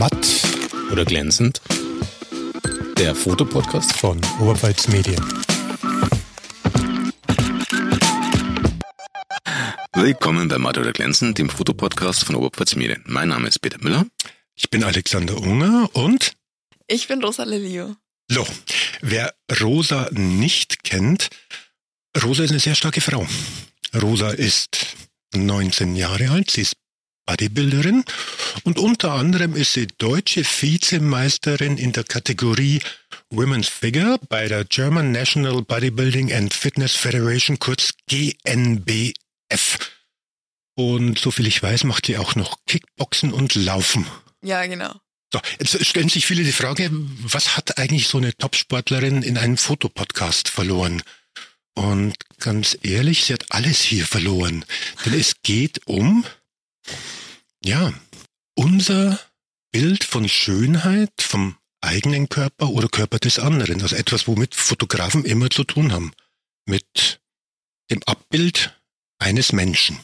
Matt oder glänzend. Der Fotopodcast von Oberpfalz Medien. Willkommen bei Matt oder glänzend, dem Fotopodcast von Oberpfalz Medien. Mein Name ist Peter Müller. Ich bin Alexander Unger und ich bin Rosa Lelio. So, wer Rosa nicht kennt, Rosa ist eine sehr starke Frau. Rosa ist 19 Jahre alt, sie ist Bodybuilderin und unter anderem ist sie deutsche Vizemeisterin in der Kategorie Women's Figure bei der German National Bodybuilding and Fitness Federation, kurz GNBF. Und soviel ich weiß, macht sie auch noch Kickboxen und Laufen. Ja, genau. So, jetzt stellen sich viele die Frage, was hat eigentlich so eine Topsportlerin in einem Fotopodcast verloren? Und ganz ehrlich, sie hat alles hier verloren. Denn es geht um ja, unser Bild von Schönheit vom eigenen Körper oder Körper des anderen. Also etwas, womit Fotografen immer zu tun haben. Mit dem Abbild eines Menschen.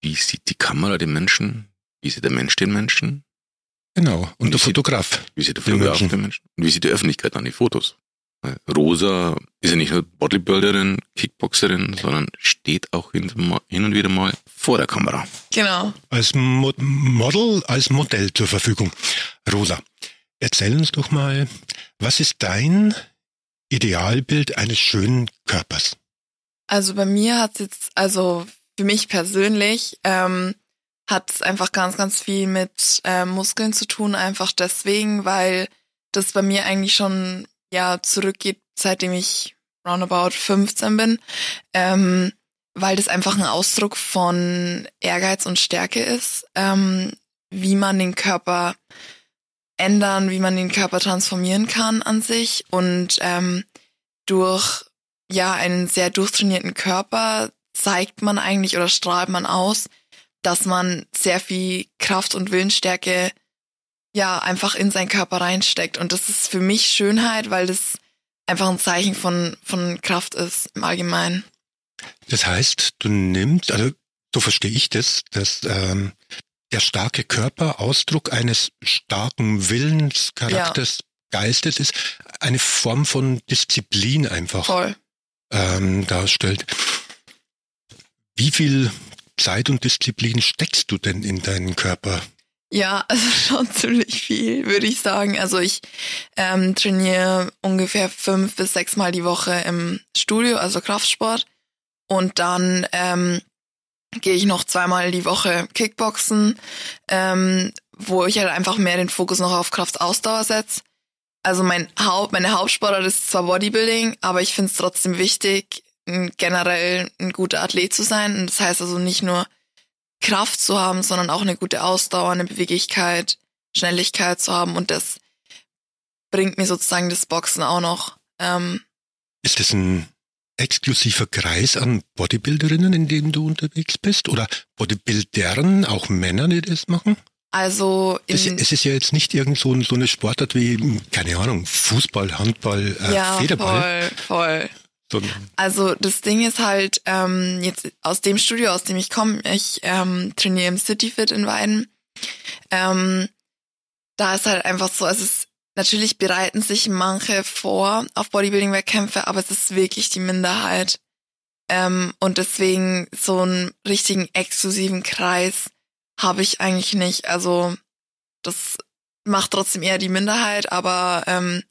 Wie sieht die Kamera den Menschen? Wie sieht der Mensch den Menschen? Genau. Und, und der Fotograf. Sieht, wie sieht der Fotograf den Menschen? Und wie sieht die Öffentlichkeit an die Fotos? Rosa ist ja nicht nur Bodybuilderin, Kickboxerin, sondern steht auch hin und wieder mal vor der Kamera. Genau. Als Mo Model, als Modell zur Verfügung. Rosa, erzähl uns doch mal, was ist dein Idealbild eines schönen Körpers? Also bei mir hat es jetzt, also für mich persönlich, ähm, hat es einfach ganz, ganz viel mit äh, Muskeln zu tun, einfach deswegen, weil das bei mir eigentlich schon ja zurückgeht, seitdem ich roundabout 15 bin, ähm, weil das einfach ein Ausdruck von Ehrgeiz und Stärke ist, ähm, wie man den Körper ändern, wie man den Körper transformieren kann an sich und ähm, durch ja einen sehr durchtrainierten Körper zeigt man eigentlich oder strahlt man aus, dass man sehr viel Kraft und Willensstärke ja einfach in seinen Körper reinsteckt. Und das ist für mich Schönheit, weil das einfach ein Zeichen von, von Kraft ist im Allgemeinen. Das heißt, du nimmst, also so verstehe ich das, dass ähm, der starke Körper Ausdruck eines starken Willens, Charakters, ja. Geistes ist, eine Form von Disziplin einfach Voll. Ähm, darstellt. Wie viel Zeit und Disziplin steckst du denn in deinen Körper? Ja, also schon ziemlich viel, würde ich sagen. Also ich ähm, trainiere ungefähr fünf bis sechs Mal die Woche im Studio, also Kraftsport. Und dann ähm, gehe ich noch zweimal die Woche Kickboxen, ähm, wo ich halt einfach mehr den Fokus noch auf Kraftausdauer setze. Also mein Haupt, meine Hauptsportart ist zwar Bodybuilding, aber ich finde es trotzdem wichtig, generell ein guter Athlet zu sein. Und das heißt also nicht nur Kraft zu haben, sondern auch eine gute Ausdauer, eine Beweglichkeit, Schnelligkeit zu haben. Und das bringt mir sozusagen das Boxen auch noch. Ähm, ist das ein exklusiver Kreis an Bodybuilderinnen, in dem du unterwegs bist? Oder Bodybuildern, auch Männer, die das machen? Also es, es ist ja jetzt nicht irgend so, so eine Sportart wie, keine Ahnung, Fußball, Handball, äh, ja, Federball. Voll, voll. Also das Ding ist halt, ähm, jetzt aus dem Studio, aus dem ich komme, ich ähm, trainiere im CityFit in Weiden. Ähm, da ist halt einfach so, es natürlich bereiten sich manche vor auf Bodybuilding-Wettkämpfe, aber es ist wirklich die Minderheit. Ähm, und deswegen so einen richtigen exklusiven Kreis habe ich eigentlich nicht. Also das macht trotzdem eher die Minderheit, aber ähm,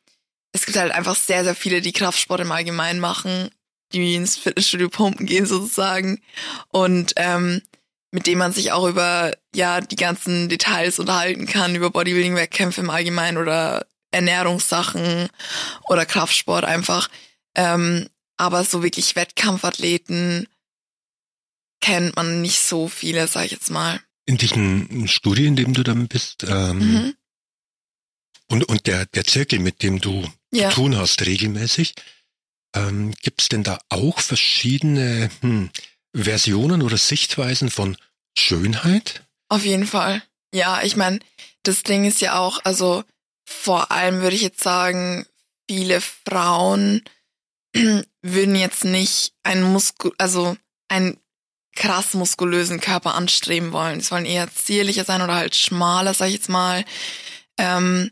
es gibt halt einfach sehr, sehr viele, die Kraftsport im Allgemeinen machen, die ins Fitnessstudio pumpen gehen sozusagen und ähm, mit dem man sich auch über ja die ganzen Details unterhalten kann, über Bodybuilding-Wettkämpfe im Allgemeinen oder Ernährungssachen oder Kraftsport einfach. Ähm, aber so wirklich Wettkampfathleten kennt man nicht so viele, sag ich jetzt mal. In diesem Studio, in dem du dann bist, ähm, mhm. und, und der, der Zirkel, mit dem du ja. zu tun hast regelmäßig. Ähm, Gibt es denn da auch verschiedene hm, Versionen oder Sichtweisen von Schönheit? Auf jeden Fall. Ja, ich meine, das Ding ist ja auch, also vor allem würde ich jetzt sagen, viele Frauen würden jetzt nicht ein Muskel, also ein krass muskulösen Körper anstreben wollen. Die sollen eher zierlicher sein oder halt schmaler, sag ich jetzt mal. Ähm,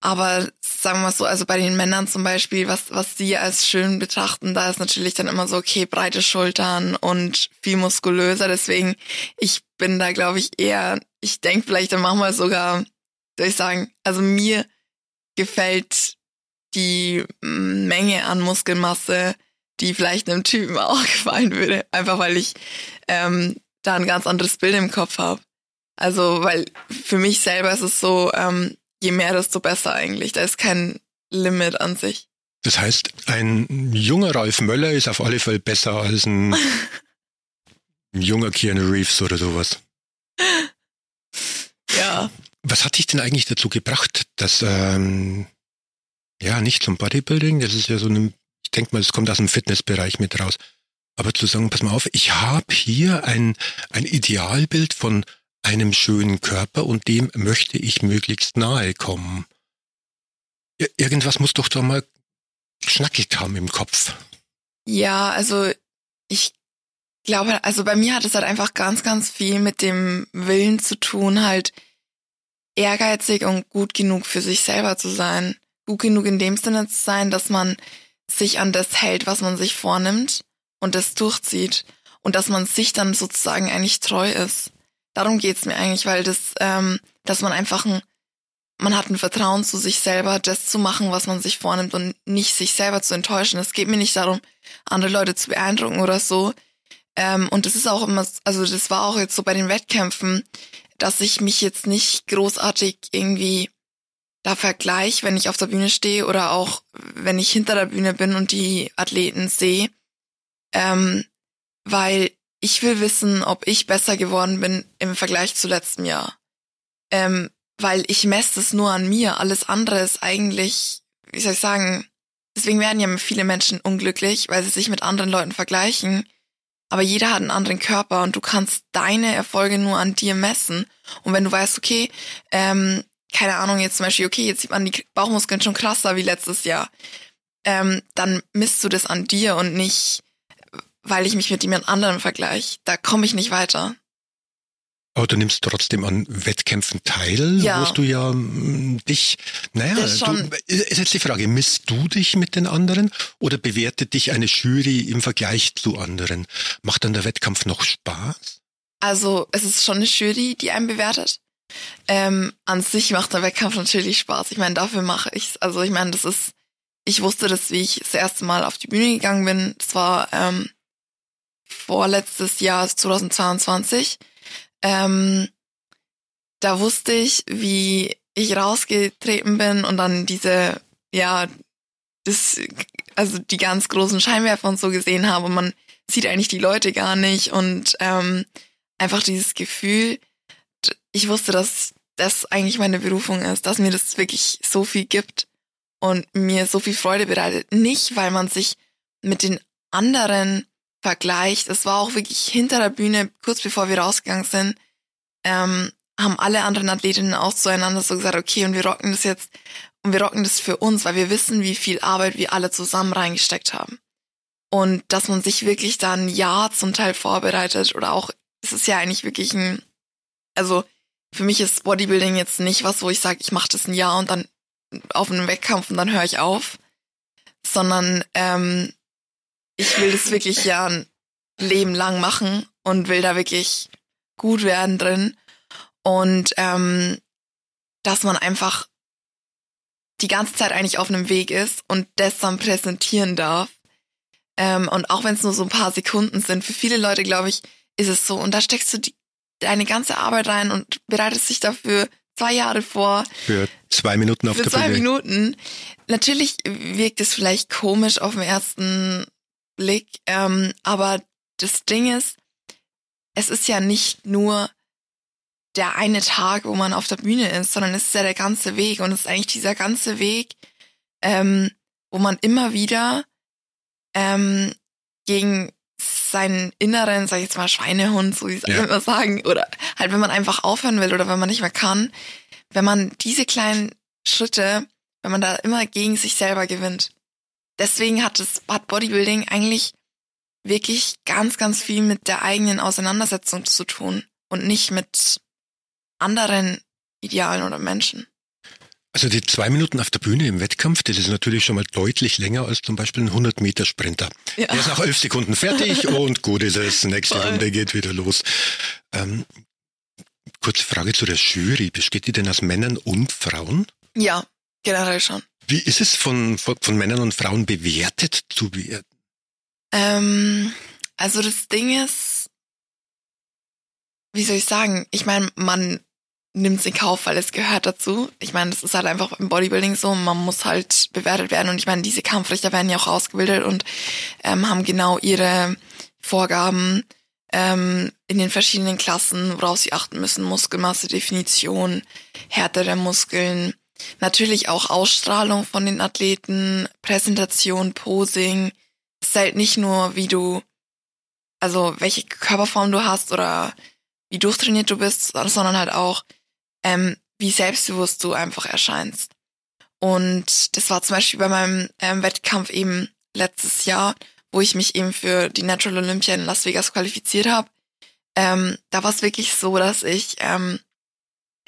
aber sagen wir mal so, also bei den Männern zum Beispiel, was, was sie als schön betrachten, da ist natürlich dann immer so, okay, breite Schultern und viel muskulöser. Deswegen, ich bin da, glaube ich, eher, ich denke vielleicht dann manchmal sogar, soll ich sagen, also mir gefällt die Menge an Muskelmasse, die vielleicht einem Typen auch gefallen würde. Einfach weil ich ähm, da ein ganz anderes Bild im Kopf habe. Also, weil für mich selber ist es so, ähm, je mehr, desto besser eigentlich. Da ist kein Limit an sich. Das heißt, ein junger Ralf Möller ist auf alle Fälle besser als ein, ein junger Keanu Reeves oder sowas. Ja. Was hat dich denn eigentlich dazu gebracht, dass, ähm, ja, nicht zum Bodybuilding, das ist ja so ein, ich denke mal, es kommt aus dem Fitnessbereich mit raus, aber zu sagen, pass mal auf, ich habe hier ein, ein Idealbild von einem schönen Körper und dem möchte ich möglichst nahe kommen. Irgendwas muss doch da mal schnackig haben im Kopf. Ja, also ich glaube, also bei mir hat es halt einfach ganz, ganz viel mit dem Willen zu tun, halt ehrgeizig und gut genug für sich selber zu sein. Gut genug in dem Sinne zu sein, dass man sich an das hält, was man sich vornimmt und das durchzieht und dass man sich dann sozusagen eigentlich treu ist darum geht's mir eigentlich, weil das, ähm, dass man einfach ein, man hat ein Vertrauen zu sich selber, das zu machen, was man sich vornimmt und nicht sich selber zu enttäuschen. Es geht mir nicht darum, andere Leute zu beeindrucken oder so. Ähm, und das ist auch immer, also das war auch jetzt so bei den Wettkämpfen, dass ich mich jetzt nicht großartig irgendwie da vergleiche, wenn ich auf der Bühne stehe oder auch wenn ich hinter der Bühne bin und die Athleten sehe. Ähm, weil ich will wissen, ob ich besser geworden bin im Vergleich zu letztem Jahr. Ähm, weil ich messe es nur an mir. Alles andere ist eigentlich, wie soll ich sagen, deswegen werden ja viele Menschen unglücklich, weil sie sich mit anderen Leuten vergleichen. Aber jeder hat einen anderen Körper und du kannst deine Erfolge nur an dir messen. Und wenn du weißt, okay, ähm, keine Ahnung, jetzt zum Beispiel, okay, jetzt sieht man die Bauchmuskeln schon krasser wie letztes Jahr, ähm, dann misst du das an dir und nicht weil ich mich mit jemand anderem vergleiche. Da komme ich nicht weiter. Aber du nimmst trotzdem an Wettkämpfen teil, ja. wo du ja m, dich, naja, du, ist jetzt die Frage, misst du dich mit den anderen oder bewertet dich eine Jury im Vergleich zu anderen? Macht dann der Wettkampf noch Spaß? Also es ist schon eine Jury, die einen bewertet. Ähm, an sich macht der Wettkampf natürlich Spaß. Ich meine, dafür mache ich's. Also ich meine, das ist, ich wusste das, wie ich das erste Mal auf die Bühne gegangen bin. Das war ähm, vorletztes Jahr, 2022. Ähm, da wusste ich, wie ich rausgetreten bin und dann diese, ja, das, also die ganz großen Scheinwerfer und so gesehen habe und man sieht eigentlich die Leute gar nicht und ähm, einfach dieses Gefühl, ich wusste, dass das eigentlich meine Berufung ist, dass mir das wirklich so viel gibt und mir so viel Freude bereitet. Nicht, weil man sich mit den anderen vergleicht. Es war auch wirklich hinter der Bühne, kurz bevor wir rausgegangen sind, ähm, haben alle anderen Athletinnen auch zueinander so gesagt, okay, und wir rocken das jetzt und wir rocken das für uns, weil wir wissen, wie viel Arbeit wir alle zusammen reingesteckt haben. Und dass man sich wirklich da ein Jahr zum Teil vorbereitet oder auch, es ist ja eigentlich wirklich ein, also für mich ist Bodybuilding jetzt nicht was, wo ich sage, ich mache das ein Jahr und dann auf einen Wettkampf und dann höre ich auf, sondern ähm, ich will das wirklich ja ein Leben lang machen und will da wirklich gut werden drin. Und ähm, dass man einfach die ganze Zeit eigentlich auf einem Weg ist und das dann präsentieren darf. Ähm, und auch wenn es nur so ein paar Sekunden sind, für viele Leute, glaube ich, ist es so. Und da steckst du die, deine ganze Arbeit rein und bereitest dich dafür zwei Jahre vor. Für zwei Minuten auf für der Für zwei Bühne. Minuten. Natürlich wirkt es vielleicht komisch auf den ersten Blick. Ähm, aber das Ding ist, es ist ja nicht nur der eine Tag, wo man auf der Bühne ist, sondern es ist ja der ganze Weg und es ist eigentlich dieser ganze Weg, ähm, wo man immer wieder ähm, gegen seinen inneren, sag ich jetzt mal, Schweinehund, so wie ich ja. immer sagen, oder halt, wenn man einfach aufhören will oder wenn man nicht mehr kann, wenn man diese kleinen Schritte, wenn man da immer gegen sich selber gewinnt, deswegen hat es hat Bodybuilding eigentlich wirklich ganz, ganz viel mit der eigenen Auseinandersetzung zu tun und nicht mit anderen Idealen oder Menschen. Also die zwei Minuten auf der Bühne im Wettkampf, das ist natürlich schon mal deutlich länger als zum Beispiel ein 100-Meter-Sprinter. Ja. Der ist nach elf Sekunden fertig und gut ist es. Nächste Voll. Runde geht wieder los. Ähm, kurze Frage zu der Jury. Besteht die denn aus Männern und Frauen? Ja, generell schon. Wie ist es von, von, Männern und Frauen bewertet zu werden? Ähm, also das Ding ist, wie soll ich sagen? Ich meine, man nimmt es in Kauf, weil es gehört dazu. Ich meine, das ist halt einfach im Bodybuilding so, man muss halt bewertet werden und ich meine, diese Kampfrichter werden ja auch ausgebildet und ähm, haben genau ihre Vorgaben ähm, in den verschiedenen Klassen, worauf sie achten müssen, Muskelmasse, Definition, Härte der Muskeln, natürlich auch Ausstrahlung von den Athleten, Präsentation, Posing. Es ist halt nicht nur, wie du, also welche Körperform du hast oder wie durchtrainiert du bist, sondern halt auch, ähm, wie selbstbewusst du einfach erscheinst. Und das war zum Beispiel bei meinem ähm, Wettkampf eben letztes Jahr, wo ich mich eben für die Natural Olympia in Las Vegas qualifiziert habe. Ähm, da war es wirklich so, dass ich ähm,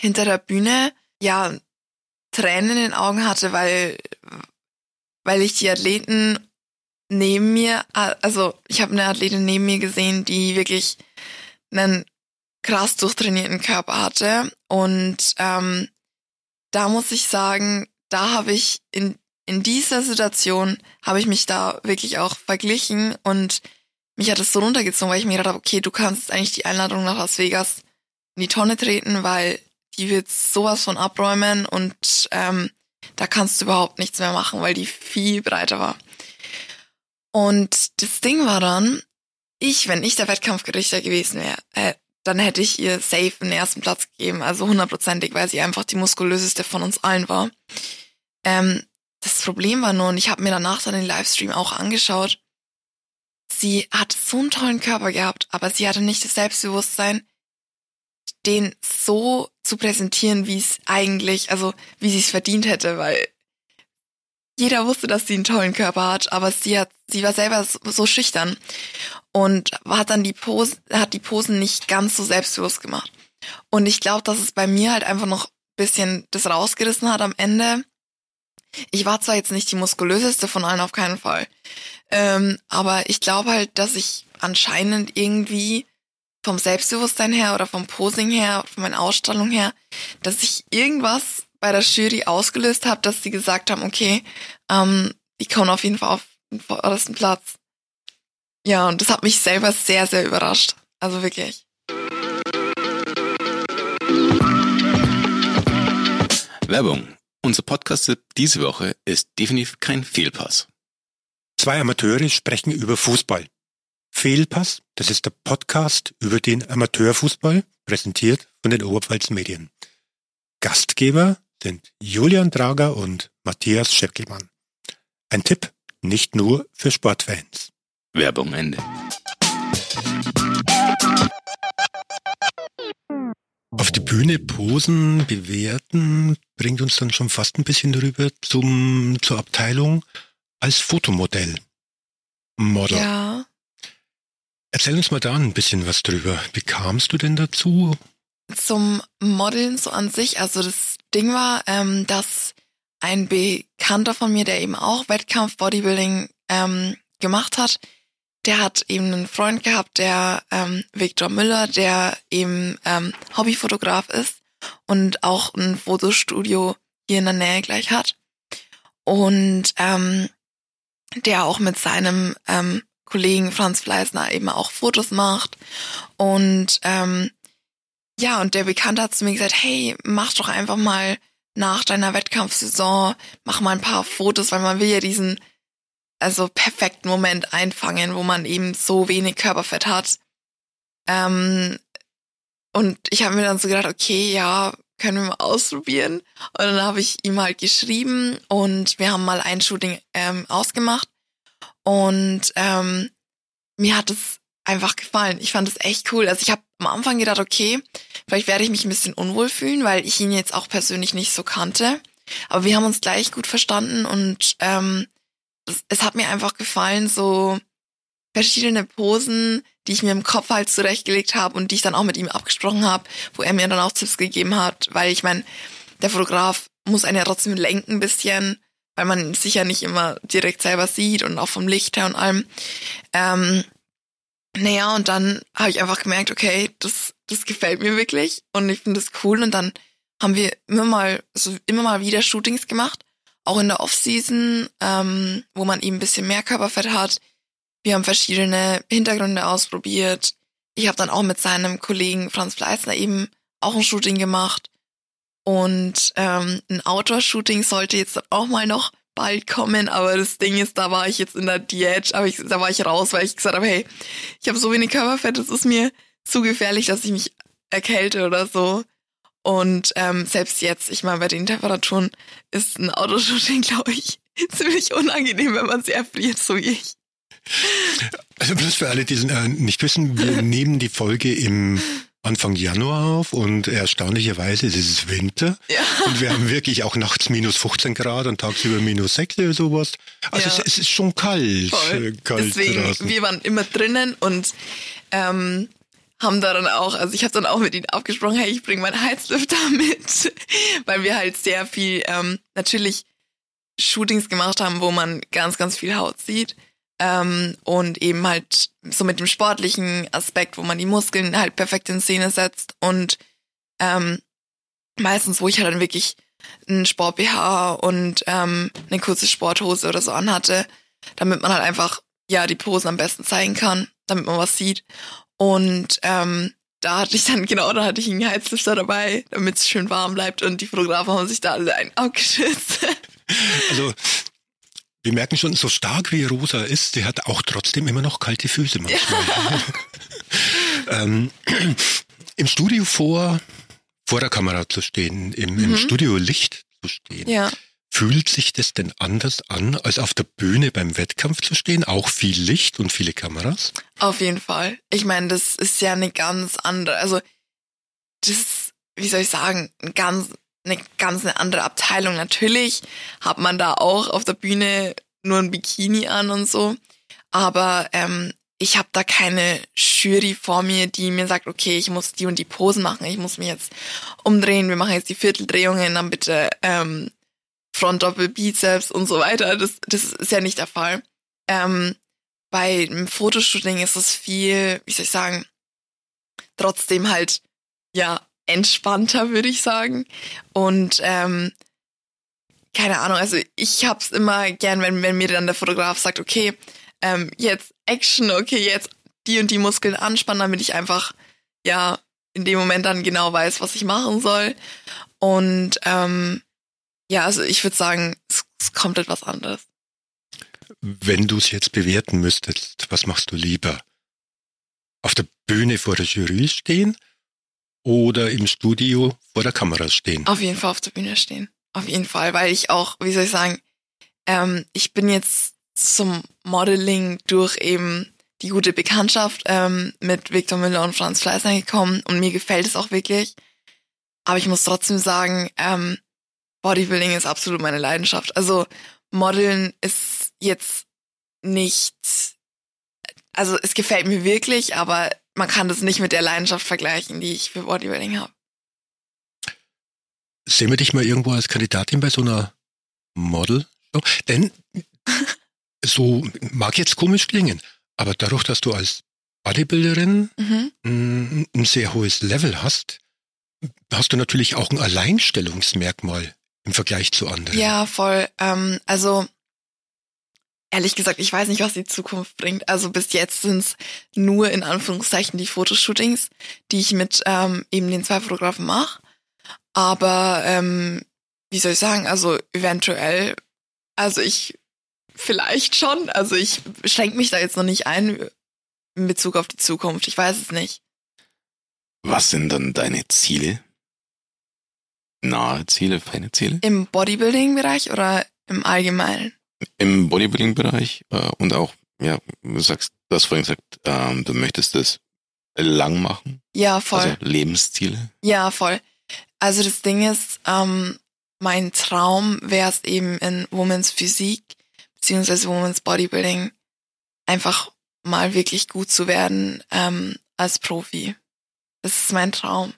hinter der Bühne ja Tränen in den Augen hatte, weil weil ich die Athleten neben mir, also ich habe eine Athletin neben mir gesehen, die wirklich einen krass durchtrainierten Körper hatte. Und ähm, da muss ich sagen, da habe ich in, in dieser Situation, habe ich mich da wirklich auch verglichen und mich hat es so runtergezogen, weil ich mir gedacht habe, okay, du kannst eigentlich die Einladung nach Las Vegas in die Tonne treten, weil die wird sowas von abräumen und ähm, da kannst du überhaupt nichts mehr machen, weil die viel breiter war. Und das Ding war dann, ich, wenn ich der Wettkampfgerichter gewesen wäre, äh, dann hätte ich ihr safe den ersten Platz gegeben, also hundertprozentig, weil sie einfach die muskulöseste von uns allen war. Ähm, das Problem war nur, und ich habe mir danach dann den Livestream auch angeschaut, sie hat so einen tollen Körper gehabt, aber sie hatte nicht das Selbstbewusstsein, den so zu präsentieren, wie es eigentlich, also wie sie es verdient hätte, weil jeder wusste, dass sie einen tollen Körper hat, aber sie hat, sie war selber so, so schüchtern und hat dann die Pose, hat die Posen nicht ganz so selbstbewusst gemacht. Und ich glaube, dass es bei mir halt einfach noch bisschen das rausgerissen hat am Ende. Ich war zwar jetzt nicht die muskulöseste von allen auf keinen Fall, ähm, aber ich glaube halt, dass ich anscheinend irgendwie vom Selbstbewusstsein her oder vom Posing her, von meiner Ausstrahlung her, dass ich irgendwas bei der Jury ausgelöst habe, dass sie gesagt haben, okay, ähm, die kommen auf jeden Fall auf den vordersten Platz. Ja, und das hat mich selber sehr, sehr überrascht. Also wirklich. Werbung. Unser Podcast diese Woche ist definitiv kein Fehlpass. Zwei Amateure sprechen über Fußball. Fehlpass, das ist der Podcast über den Amateurfußball, präsentiert von den Oberpfalz Medien. Gastgeber sind Julian Drager und Matthias Scheckelmann. Ein Tipp nicht nur für Sportfans. Werbung Ende. Auf die Bühne posen, bewerten, bringt uns dann schon fast ein bisschen rüber zum, zur Abteilung als Fotomodell. Model. Ja. Erzähl uns mal da ein bisschen was drüber. Wie kamst du denn dazu? Zum Modeln so an sich, also das Ding war, ähm, dass ein Bekannter von mir, der eben auch Wettkampf Bodybuilding ähm, gemacht hat, der hat eben einen Freund gehabt, der ähm, Viktor Müller, der eben ähm, Hobbyfotograf ist und auch ein Fotostudio hier in der Nähe gleich hat. Und ähm, der auch mit seinem ähm, Kollegen Franz Fleißner eben auch Fotos macht. Und ähm, ja, und der Bekannte hat zu mir gesagt, hey, mach doch einfach mal nach deiner Wettkampfsaison, mach mal ein paar Fotos, weil man will ja diesen also perfekten Moment einfangen, wo man eben so wenig Körperfett hat. Ähm, und ich habe mir dann so gedacht, okay, ja, können wir mal ausprobieren. Und dann habe ich ihm halt geschrieben und wir haben mal ein Shooting ähm, ausgemacht. Und ähm, mir hat es einfach gefallen. Ich fand es echt cool. Also ich habe am Anfang gedacht, okay, vielleicht werde ich mich ein bisschen unwohl fühlen, weil ich ihn jetzt auch persönlich nicht so kannte. Aber wir haben uns gleich gut verstanden und ähm, es, es hat mir einfach gefallen, so verschiedene Posen, die ich mir im Kopf halt zurechtgelegt habe und die ich dann auch mit ihm abgesprochen habe, wo er mir dann auch Tipps gegeben hat, weil ich meine, der Fotograf muss einen ja trotzdem lenken bisschen, weil man sich ja nicht immer direkt selber sieht und auch vom Licht her und allem. Ähm, naja, und dann habe ich einfach gemerkt, okay, das, das gefällt mir wirklich und ich finde das cool. Und dann haben wir immer mal, also immer mal wieder Shootings gemacht, auch in der Off-Season, ähm, wo man eben ein bisschen mehr Körperfett hat. Wir haben verschiedene Hintergründe ausprobiert. Ich habe dann auch mit seinem Kollegen Franz Fleißner eben auch ein Shooting gemacht. Und ähm, ein Outdoor-Shooting sollte jetzt auch mal noch bald kommen, aber das Ding ist, da war ich jetzt in der Diät, aber ich, da war ich raus, weil ich gesagt habe, hey, ich habe so wenig Körperfett, es ist mir zu gefährlich, dass ich mich erkälte oder so. Und ähm, selbst jetzt, ich meine, bei den Temperaturen ist ein Autoshooting, glaube ich, ziemlich unangenehm, wenn man sehr erfriert, so wie ich. Also bloß für alle, die äh, nicht wissen, wir nehmen die Folge im Anfang Januar auf und erstaunlicherweise ist es Winter. Ja. Und wir haben wirklich auch nachts minus 15 Grad und tagsüber minus 6 oder sowas. Also ja. es, es, ist schon kalt. Voll. Äh, kalt Deswegen, draußen. wir waren immer drinnen und ähm, haben da dann auch, also ich habe dann auch mit ihnen abgesprochen, hey, ich bringe meinen Heizlüfter mit, weil wir halt sehr viel ähm, natürlich Shootings gemacht haben, wo man ganz, ganz viel Haut sieht. Ähm, und eben halt so mit dem sportlichen Aspekt, wo man die Muskeln halt perfekt in Szene setzt und ähm, meistens, wo ich halt dann wirklich einen Sport-BH und ähm, eine kurze Sporthose oder so anhatte, damit man halt einfach ja die Posen am besten zeigen kann, damit man was sieht. Und ähm, da hatte ich dann, genau, da hatte ich einen Heizlüfter dabei, damit es schön warm bleibt und die Fotografen haben sich da alle ein abgeschützt. Also wir merken schon, so stark wie Rosa ist, sie hat auch trotzdem immer noch kalte Füße manchmal. Ähm, Im Studio vor, vor der Kamera zu stehen, im, mhm. im Studio Licht zu stehen. Ja. Fühlt sich das denn anders an, als auf der Bühne beim Wettkampf zu stehen? Auch viel Licht und viele Kameras? Auf jeden Fall. Ich meine, das ist ja eine ganz andere, also das, wie soll ich sagen, ein ganz eine ganz eine andere Abteilung. Natürlich hat man da auch auf der Bühne nur ein Bikini an und so. Aber ähm, ich habe da keine Jury vor mir, die mir sagt, okay, ich muss die und die Posen machen, ich muss mich jetzt umdrehen, wir machen jetzt die Vierteldrehungen, dann bitte ähm, Frontdoppel, Bizeps und so weiter. Das, das ist ja nicht der Fall. Ähm, bei einem Fotoshooting ist es viel, wie soll ich sagen, trotzdem halt, ja, entspannter, würde ich sagen. Und ähm, keine Ahnung, also ich hab's immer gern, wenn, wenn mir dann der Fotograf sagt, okay, ähm, jetzt Action, okay, jetzt die und die Muskeln anspannen, damit ich einfach, ja, in dem Moment dann genau weiß, was ich machen soll. Und ähm, ja, also ich würde sagen, es ist komplett was anderes. Wenn du es jetzt bewerten müsstest, was machst du lieber? Auf der Bühne vor der Jury stehen oder im Studio vor der Kamera stehen? Auf jeden Fall auf der Bühne stehen. Auf jeden Fall, weil ich auch, wie soll ich sagen, ähm, ich bin jetzt zum Modeling durch eben die gute Bekanntschaft ähm, mit Victor Müller und Franz Fleißner gekommen und mir gefällt es auch wirklich. Aber ich muss trotzdem sagen, ähm, Bodybuilding ist absolut meine Leidenschaft. Also Modeln ist jetzt nicht, also es gefällt mir wirklich, aber man kann das nicht mit der Leidenschaft vergleichen, die ich für Bodybuilding habe. Sehen wir dich mal irgendwo als Kandidatin bei so einer Model-Show? Denn so mag jetzt komisch klingen, aber dadurch, dass du als Bodybuilderin mhm. ein, ein sehr hohes Level hast, hast du natürlich auch ein Alleinstellungsmerkmal im Vergleich zu anderen. Ja, voll. Ähm, also ehrlich gesagt, ich weiß nicht, was die Zukunft bringt. Also bis jetzt sind es nur in Anführungszeichen die Fotoshootings, die ich mit ähm, eben den zwei Fotografen mache. Aber ähm, wie soll ich sagen, also eventuell, also ich vielleicht schon, also ich schränke mich da jetzt noch nicht ein in Bezug auf die Zukunft. Ich weiß es nicht. Was sind dann deine Ziele? Nahe Ziele, feine Ziele? Im Bodybuilding-Bereich oder im Allgemeinen? Im Bodybuilding-Bereich äh, und auch, ja, du sagst, du hast vorhin gesagt, ähm, du möchtest das lang machen. Ja, voll. Also Lebensziele. Ja, voll. Also das Ding ist, ähm, mein Traum wäre es eben in Women's Physik beziehungsweise Women's Bodybuilding einfach mal wirklich gut zu werden ähm, als Profi. Das ist mein Traum.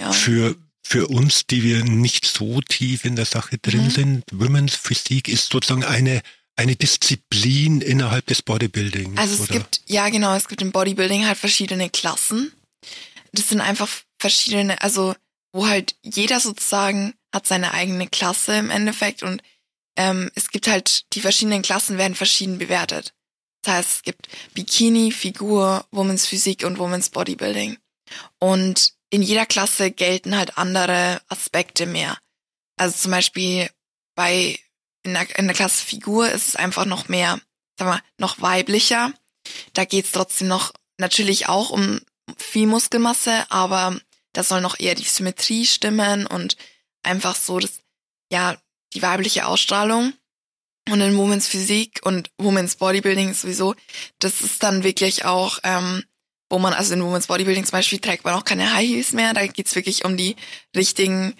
Ja. Für, für uns, die wir nicht so tief in der Sache drin mhm. sind, Women's Physik ist sozusagen eine, eine Disziplin innerhalb des Bodybuilding. Also es oder? gibt, ja genau, es gibt im Bodybuilding halt verschiedene Klassen. Das sind einfach verschiedene, also wo halt jeder sozusagen hat seine eigene Klasse im Endeffekt und ähm, es gibt halt, die verschiedenen Klassen werden verschieden bewertet. Das heißt, es gibt Bikini, Figur, Women's Physik und Women's Bodybuilding. Und in jeder Klasse gelten halt andere Aspekte mehr. Also zum Beispiel bei in der, in der Klasse Figur ist es einfach noch mehr, sag mal, noch weiblicher. Da geht's trotzdem noch natürlich auch um viel Muskelmasse, aber da soll noch eher die Symmetrie stimmen und einfach so das, ja, die weibliche Ausstrahlung. Und in Women's Physik und Women's Bodybuilding sowieso, das ist dann wirklich auch, ähm, wo man, also in Women's Bodybuilding zum Beispiel trägt man auch keine High Heels mehr. Da geht's wirklich um die richtigen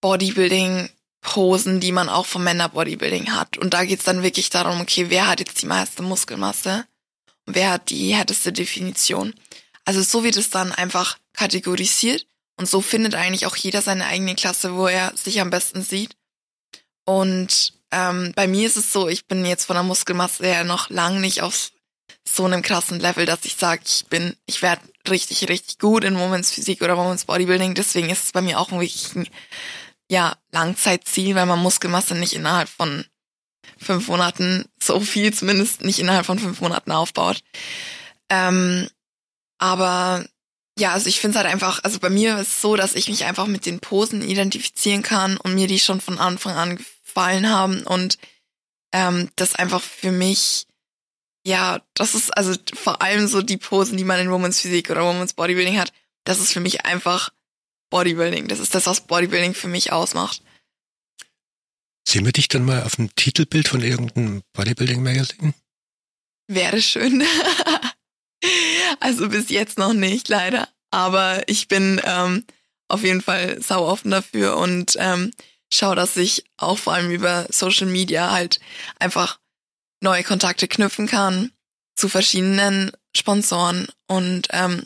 Bodybuilding-Posen, die man auch vom Männer-Bodybuilding hat. Und da geht's dann wirklich darum, okay, wer hat jetzt die meiste Muskelmasse und wer hat die härteste Definition. Also so wird es dann einfach kategorisiert und so findet eigentlich auch jeder seine eigene Klasse, wo er sich am besten sieht. Und ähm, bei mir ist es so, ich bin jetzt von der Muskelmasse her noch lang nicht auf so einem krassen Level, dass ich sage, ich bin, ich werde richtig, richtig gut in Moments Physik oder Moments Bodybuilding. Deswegen ist es bei mir auch wirklich ein ja, Langzeitziel, weil man Muskelmasse nicht innerhalb von fünf Monaten, so viel zumindest nicht innerhalb von fünf Monaten aufbaut. Ähm, aber ja, also ich finde es halt einfach, also bei mir ist es so, dass ich mich einfach mit den Posen identifizieren kann und mir die schon von Anfang an gefallen haben und ähm, das einfach für mich, ja, das ist also vor allem so die Posen, die man in Women's Physik oder Women's Bodybuilding hat, das ist für mich einfach Bodybuilding. Das ist das, was Bodybuilding für mich ausmacht. Sehen wir dich dann mal auf dem Titelbild von irgendeinem Bodybuilding-Magazin? Wäre schön. Also bis jetzt noch nicht, leider. Aber ich bin ähm, auf jeden Fall sau offen dafür und ähm, schaue, dass ich auch vor allem über Social Media halt einfach neue Kontakte knüpfen kann zu verschiedenen Sponsoren und ähm,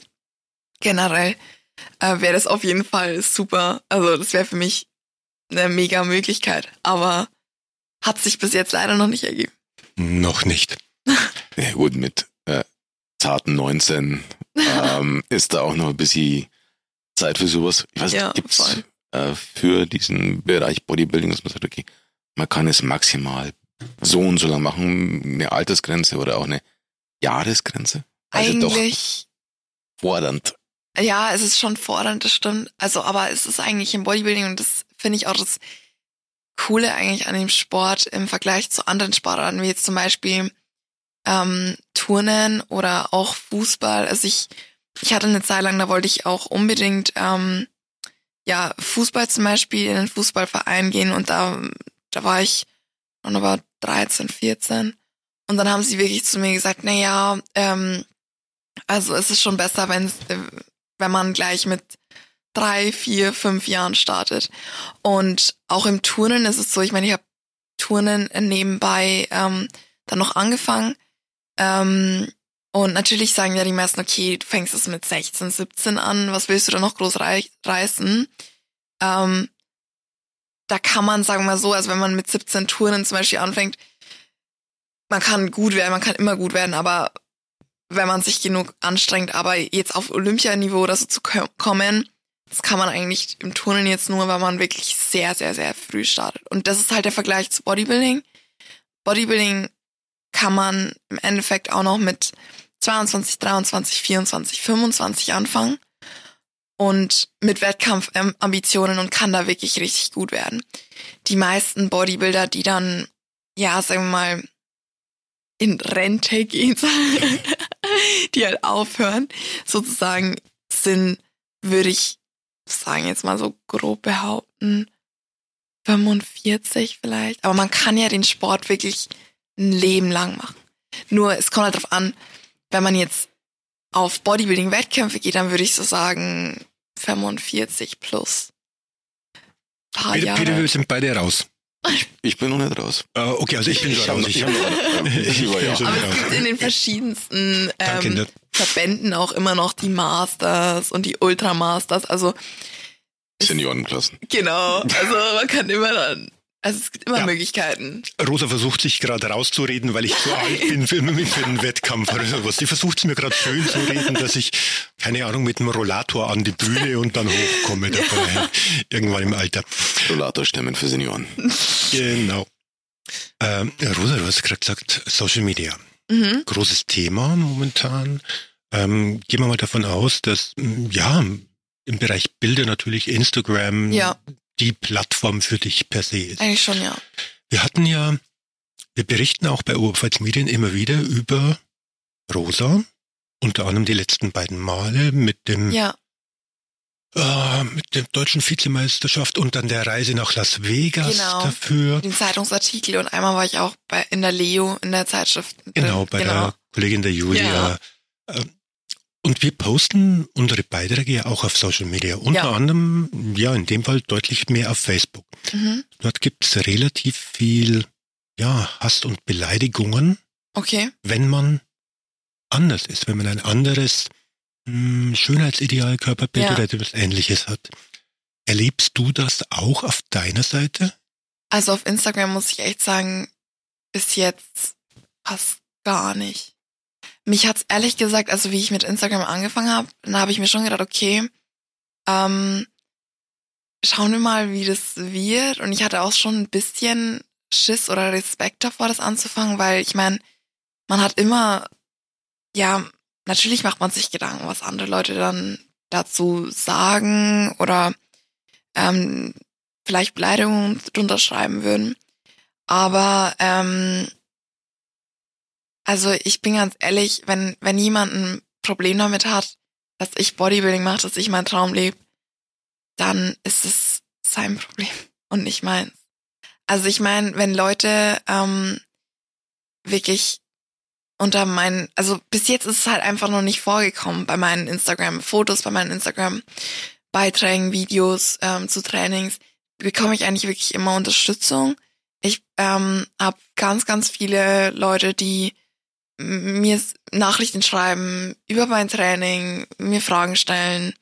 generell äh, wäre das auf jeden Fall super. Also das wäre für mich eine mega Möglichkeit, aber hat sich bis jetzt leider noch nicht ergeben. Noch nicht. ja gut, mit zarten 19 ähm, ist da auch noch ein bisschen Zeit für sowas. Ich weiß nicht, ja, gibt's äh, für diesen Bereich Bodybuilding, dass man sagt, okay, man kann es maximal so und so lang machen, eine Altersgrenze oder auch eine Jahresgrenze? Also eigentlich fordernd. Ja, es ist schon fordernd, das stimmt. Also, aber es ist eigentlich im Bodybuilding und das finde ich auch das Coole eigentlich an dem Sport im Vergleich zu anderen Sportarten, wie jetzt zum Beispiel ähm, Turnen oder auch Fußball. Also ich, ich hatte eine Zeit lang, da wollte ich auch unbedingt ähm, ja Fußball zum Beispiel in den Fußballverein gehen und da, da war ich noch aber 13, 14 und dann haben sie wirklich zu mir gesagt, na ja, ähm, also es ist schon besser, wenn äh, wenn man gleich mit drei, vier, fünf Jahren startet. Und auch im Turnen ist es so, ich meine, ich habe Turnen nebenbei ähm, dann noch angefangen ähm, und natürlich sagen ja die meisten, okay, du fängst es mit 16, 17 an, was willst du da noch groß rei reißen? Ähm, da kann man, sagen wir mal so, also wenn man mit 17 Touren zum Beispiel anfängt, man kann gut werden, man kann immer gut werden, aber wenn man sich genug anstrengt, aber jetzt auf Olympianiveau oder so zu kommen, das kann man eigentlich im Turnen jetzt nur, weil man wirklich sehr, sehr, sehr früh startet. Und das ist halt der Vergleich zu Bodybuilding. Bodybuilding kann man im Endeffekt auch noch mit 22, 23, 24, 25 anfangen und mit Wettkampfambitionen und kann da wirklich richtig gut werden. Die meisten Bodybuilder, die dann, ja, sagen wir mal, in Rente gehen, die halt aufhören, sozusagen sind, würde ich sagen, jetzt mal so grob behaupten, 45 vielleicht. Aber man kann ja den Sport wirklich ein Leben lang machen. Nur es kommt halt drauf an, wenn man jetzt auf Bodybuilding-Wettkämpfe geht, dann würde ich so sagen 45 plus. Paar Peter, Jahre. Peter, wir sind beide raus. Ich bin noch nicht raus. Uh, okay, also ich bin schon raus. Ich, ich, ich, ich Aber es gibt in den verschiedensten ähm, Verbänden auch immer noch die Masters und die Ultramasters. Also Seniorenklassen. Genau. Also man kann immer dann also es gibt immer ja. Möglichkeiten. Rosa versucht sich gerade rauszureden, weil ich zu alt bin für, für einen Wettkampf oder sowas. Die versucht es mir gerade schön zu reden, dass ich, keine Ahnung, mit einem Rollator an die Bühne und dann hochkomme dabei. Irgendwann im Alter. Rollatorstemmen für Senioren. Genau. Ähm, Rosa, du hast gerade gesagt, Social Media. Mhm. Großes Thema momentan. Ähm, gehen wir mal davon aus, dass, ja, im Bereich Bilder natürlich Instagram, ja die Plattform für dich per se ist. Eigentlich schon, ja. Wir hatten ja, wir berichten auch bei Oberpfalz Medien immer wieder über Rosa, unter anderem die letzten beiden Male mit dem ja. äh, mit der deutschen Vizemeisterschaft und dann der Reise nach Las Vegas genau, dafür. Den Zeitungsartikel und einmal war ich auch bei in der Leo in der Zeitschrift. Genau, bei genau. der Kollegin der Julia. Ja. Und wir posten unsere Beiträge ja auch auf Social Media. Unter ja. anderem, ja, in dem Fall deutlich mehr auf Facebook. Mhm. Dort gibt es relativ viel, ja, Hass und Beleidigungen. Okay. Wenn man anders ist, wenn man ein anderes mh, hm, Schönheitsideal, Körperbild ja. oder etwas ähnliches hat. Erlebst du das auch auf deiner Seite? Also auf Instagram muss ich echt sagen, bis jetzt fast gar nicht. Mich hat's ehrlich gesagt, also wie ich mit Instagram angefangen habe, dann habe ich mir schon gedacht, okay, ähm, schauen wir mal, wie das wird. Und ich hatte auch schon ein bisschen Schiss oder Respekt davor, das anzufangen, weil ich meine, man hat immer, ja, natürlich macht man sich Gedanken, was andere Leute dann dazu sagen oder ähm, vielleicht Beleidigungen drunter schreiben würden. Aber ähm, also ich bin ganz ehrlich, wenn, wenn jemand ein Problem damit hat, dass ich Bodybuilding mache, dass ich meinen Traum lebe, dann ist es sein Problem und nicht meins. Also ich meine, wenn Leute ähm, wirklich unter meinen, also bis jetzt ist es halt einfach noch nicht vorgekommen bei meinen Instagram-Fotos, bei meinen Instagram-Beiträgen, Videos ähm, zu Trainings, bekomme ich eigentlich wirklich immer Unterstützung. Ich ähm, habe ganz, ganz viele Leute, die mir Nachrichten schreiben über mein Training, mir Fragen stellen,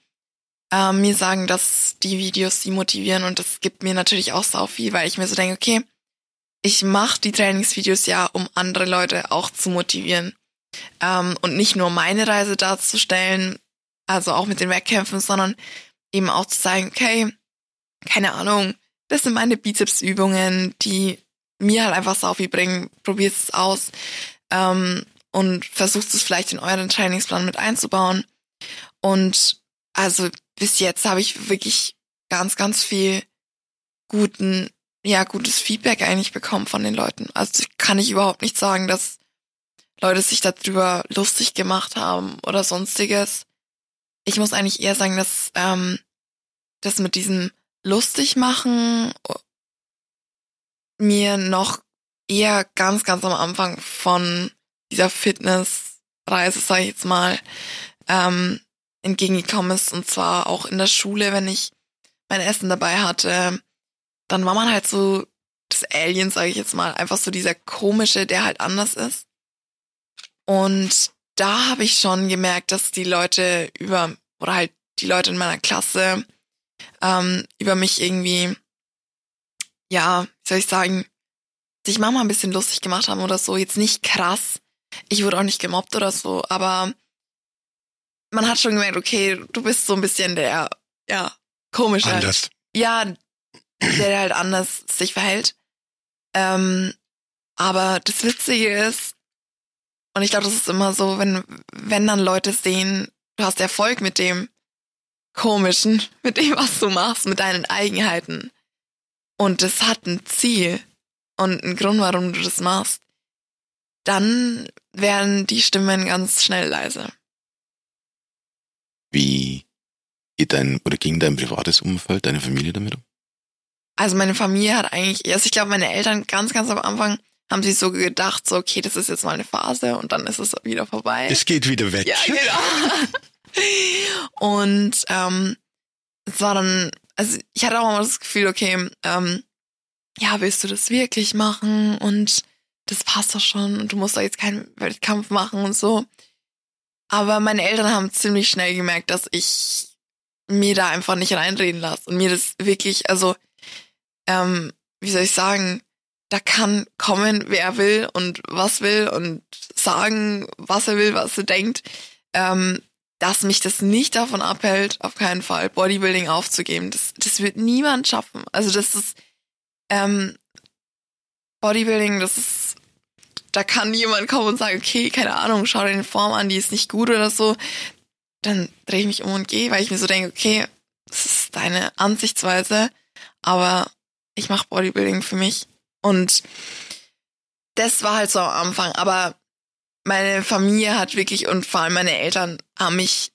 äh, mir sagen, dass die Videos sie motivieren und das gibt mir natürlich auch sau viel, weil ich mir so denke, okay, ich mache die Trainingsvideos ja, um andere Leute auch zu motivieren ähm, und nicht nur meine Reise darzustellen, also auch mit den Wettkämpfen, sondern eben auch zu zeigen, okay, keine Ahnung, das sind meine Bizepsübungen, die mir halt einfach sau viel bringen, probiert es aus ähm, und versucht es vielleicht in euren Trainingsplan mit einzubauen. Und also bis jetzt habe ich wirklich ganz, ganz viel guten, ja, gutes Feedback eigentlich bekommen von den Leuten. Also kann ich überhaupt nicht sagen, dass Leute sich darüber lustig gemacht haben oder sonstiges. Ich muss eigentlich eher sagen, dass ähm, das mit diesem lustig machen mir noch eher ganz, ganz am Anfang von dieser Fitnessreise, sage ich jetzt mal, ähm, entgegengekommen ist. Und zwar auch in der Schule, wenn ich mein Essen dabei hatte, dann war man halt so das Alien, sage ich jetzt mal, einfach so dieser komische, der halt anders ist. Und da habe ich schon gemerkt, dass die Leute über, oder halt die Leute in meiner Klasse ähm, über mich irgendwie, ja, wie soll ich sagen, sich manchmal ein bisschen lustig gemacht haben oder so. Jetzt nicht krass. Ich wurde auch nicht gemobbt oder so, aber man hat schon gemerkt, okay, du bist so ein bisschen der, ja, komische. Anders. Ja, der halt anders sich verhält. Ähm, aber das Witzige ist, und ich glaube, das ist immer so, wenn, wenn dann Leute sehen, du hast Erfolg mit dem Komischen, mit dem, was du machst, mit deinen Eigenheiten. Und das hat ein Ziel und ein Grund, warum du das machst, dann werden die Stimmen ganz schnell leise. Wie geht dein oder ging dein privates Umfeld, deine Familie damit um? Also meine Familie hat eigentlich, also ich glaube, meine Eltern ganz, ganz am Anfang haben sich so gedacht, so, okay, das ist jetzt mal eine Phase und dann ist es wieder vorbei. Es geht wieder weg. Ja, genau. und ähm, es war dann, also ich hatte auch mal das Gefühl, okay, ähm, ja, willst du das wirklich machen? Und das passt doch schon und du musst doch jetzt keinen Wettkampf machen und so. Aber meine Eltern haben ziemlich schnell gemerkt, dass ich mir da einfach nicht reinreden lasse und mir das wirklich, also, ähm, wie soll ich sagen, da kann kommen, wer will und was will und sagen, was er will, was er denkt. Ähm, dass mich das nicht davon abhält, auf keinen Fall Bodybuilding aufzugeben. Das, das wird niemand schaffen. Also das ist ähm, Bodybuilding, das ist, da kann niemand kommen und sagen, okay, keine Ahnung, schau dir eine Form an, die ist nicht gut oder so. Dann drehe ich mich um und gehe, weil ich mir so denke, okay, das ist deine Ansichtsweise, aber ich mache Bodybuilding für mich. Und das war halt so am Anfang. Aber meine Familie hat wirklich und vor allem meine Eltern haben mich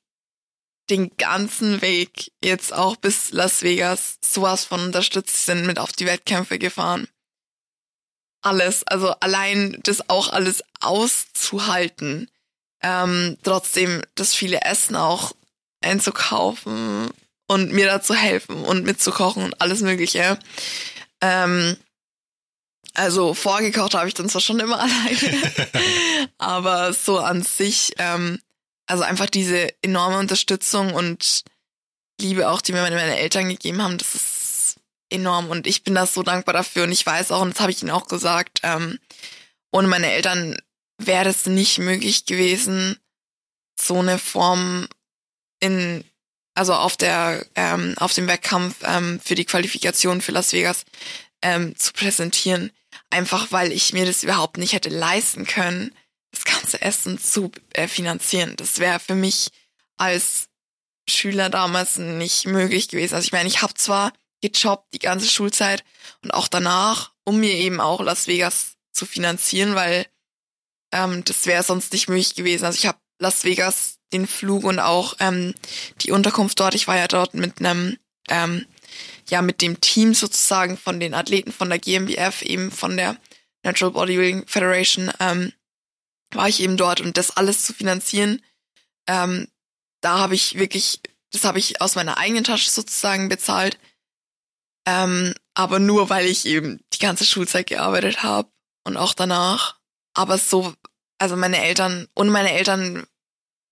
den ganzen Weg jetzt auch bis Las Vegas sowas von unterstützt, sind mit auf die Wettkämpfe gefahren. Alles, also allein das auch alles auszuhalten, ähm, trotzdem das viele Essen auch einzukaufen und mir da zu helfen und mitzukochen und alles Mögliche. Ähm, also vorgekocht habe ich dann zwar schon immer alleine, aber so an sich, ähm, also einfach diese enorme Unterstützung und Liebe auch, die mir meine, Eltern gegeben haben, das ist enorm und ich bin da so dankbar dafür und ich weiß auch, und das habe ich ihnen auch gesagt, ähm, ohne meine Eltern wäre es nicht möglich gewesen, so eine Form in, also auf der, ähm, auf dem Wettkampf ähm, für die Qualifikation für Las Vegas ähm, zu präsentieren. Einfach weil ich mir das überhaupt nicht hätte leisten können, das ganze Essen zu äh, finanzieren. Das wäre für mich als Schüler damals nicht möglich gewesen. Also ich meine, ich habe zwar gejobbt die ganze Schulzeit und auch danach, um mir eben auch Las Vegas zu finanzieren, weil ähm, das wäre sonst nicht möglich gewesen. Also ich habe Las Vegas den Flug und auch ähm, die Unterkunft dort. Ich war ja dort mit einem ähm, ja mit dem Team sozusagen von den Athleten von der GmbF, eben von der Natural Bodybuilding Federation, ähm, war ich eben dort und das alles zu finanzieren, ähm, da habe ich wirklich, das habe ich aus meiner eigenen Tasche sozusagen bezahlt, ähm, aber nur weil ich eben die ganze Schulzeit gearbeitet habe und auch danach. Aber so, also meine Eltern, ohne meine Eltern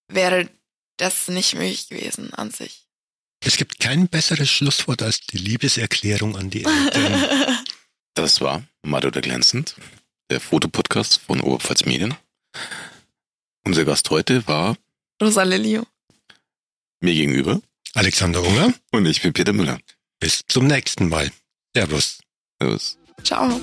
wäre das nicht möglich gewesen an sich. Es gibt kein besseres Schlusswort als die Liebeserklärung an die Eltern. Das war Mado der Glänzend, der Fotopodcast von Oberpfalz Medien. Unser Gast heute war Rosa Lilio. Mir gegenüber Alexander Unger. Und ich bin Peter Müller. Bis zum nächsten Mal. Servus. Servus. Ciao.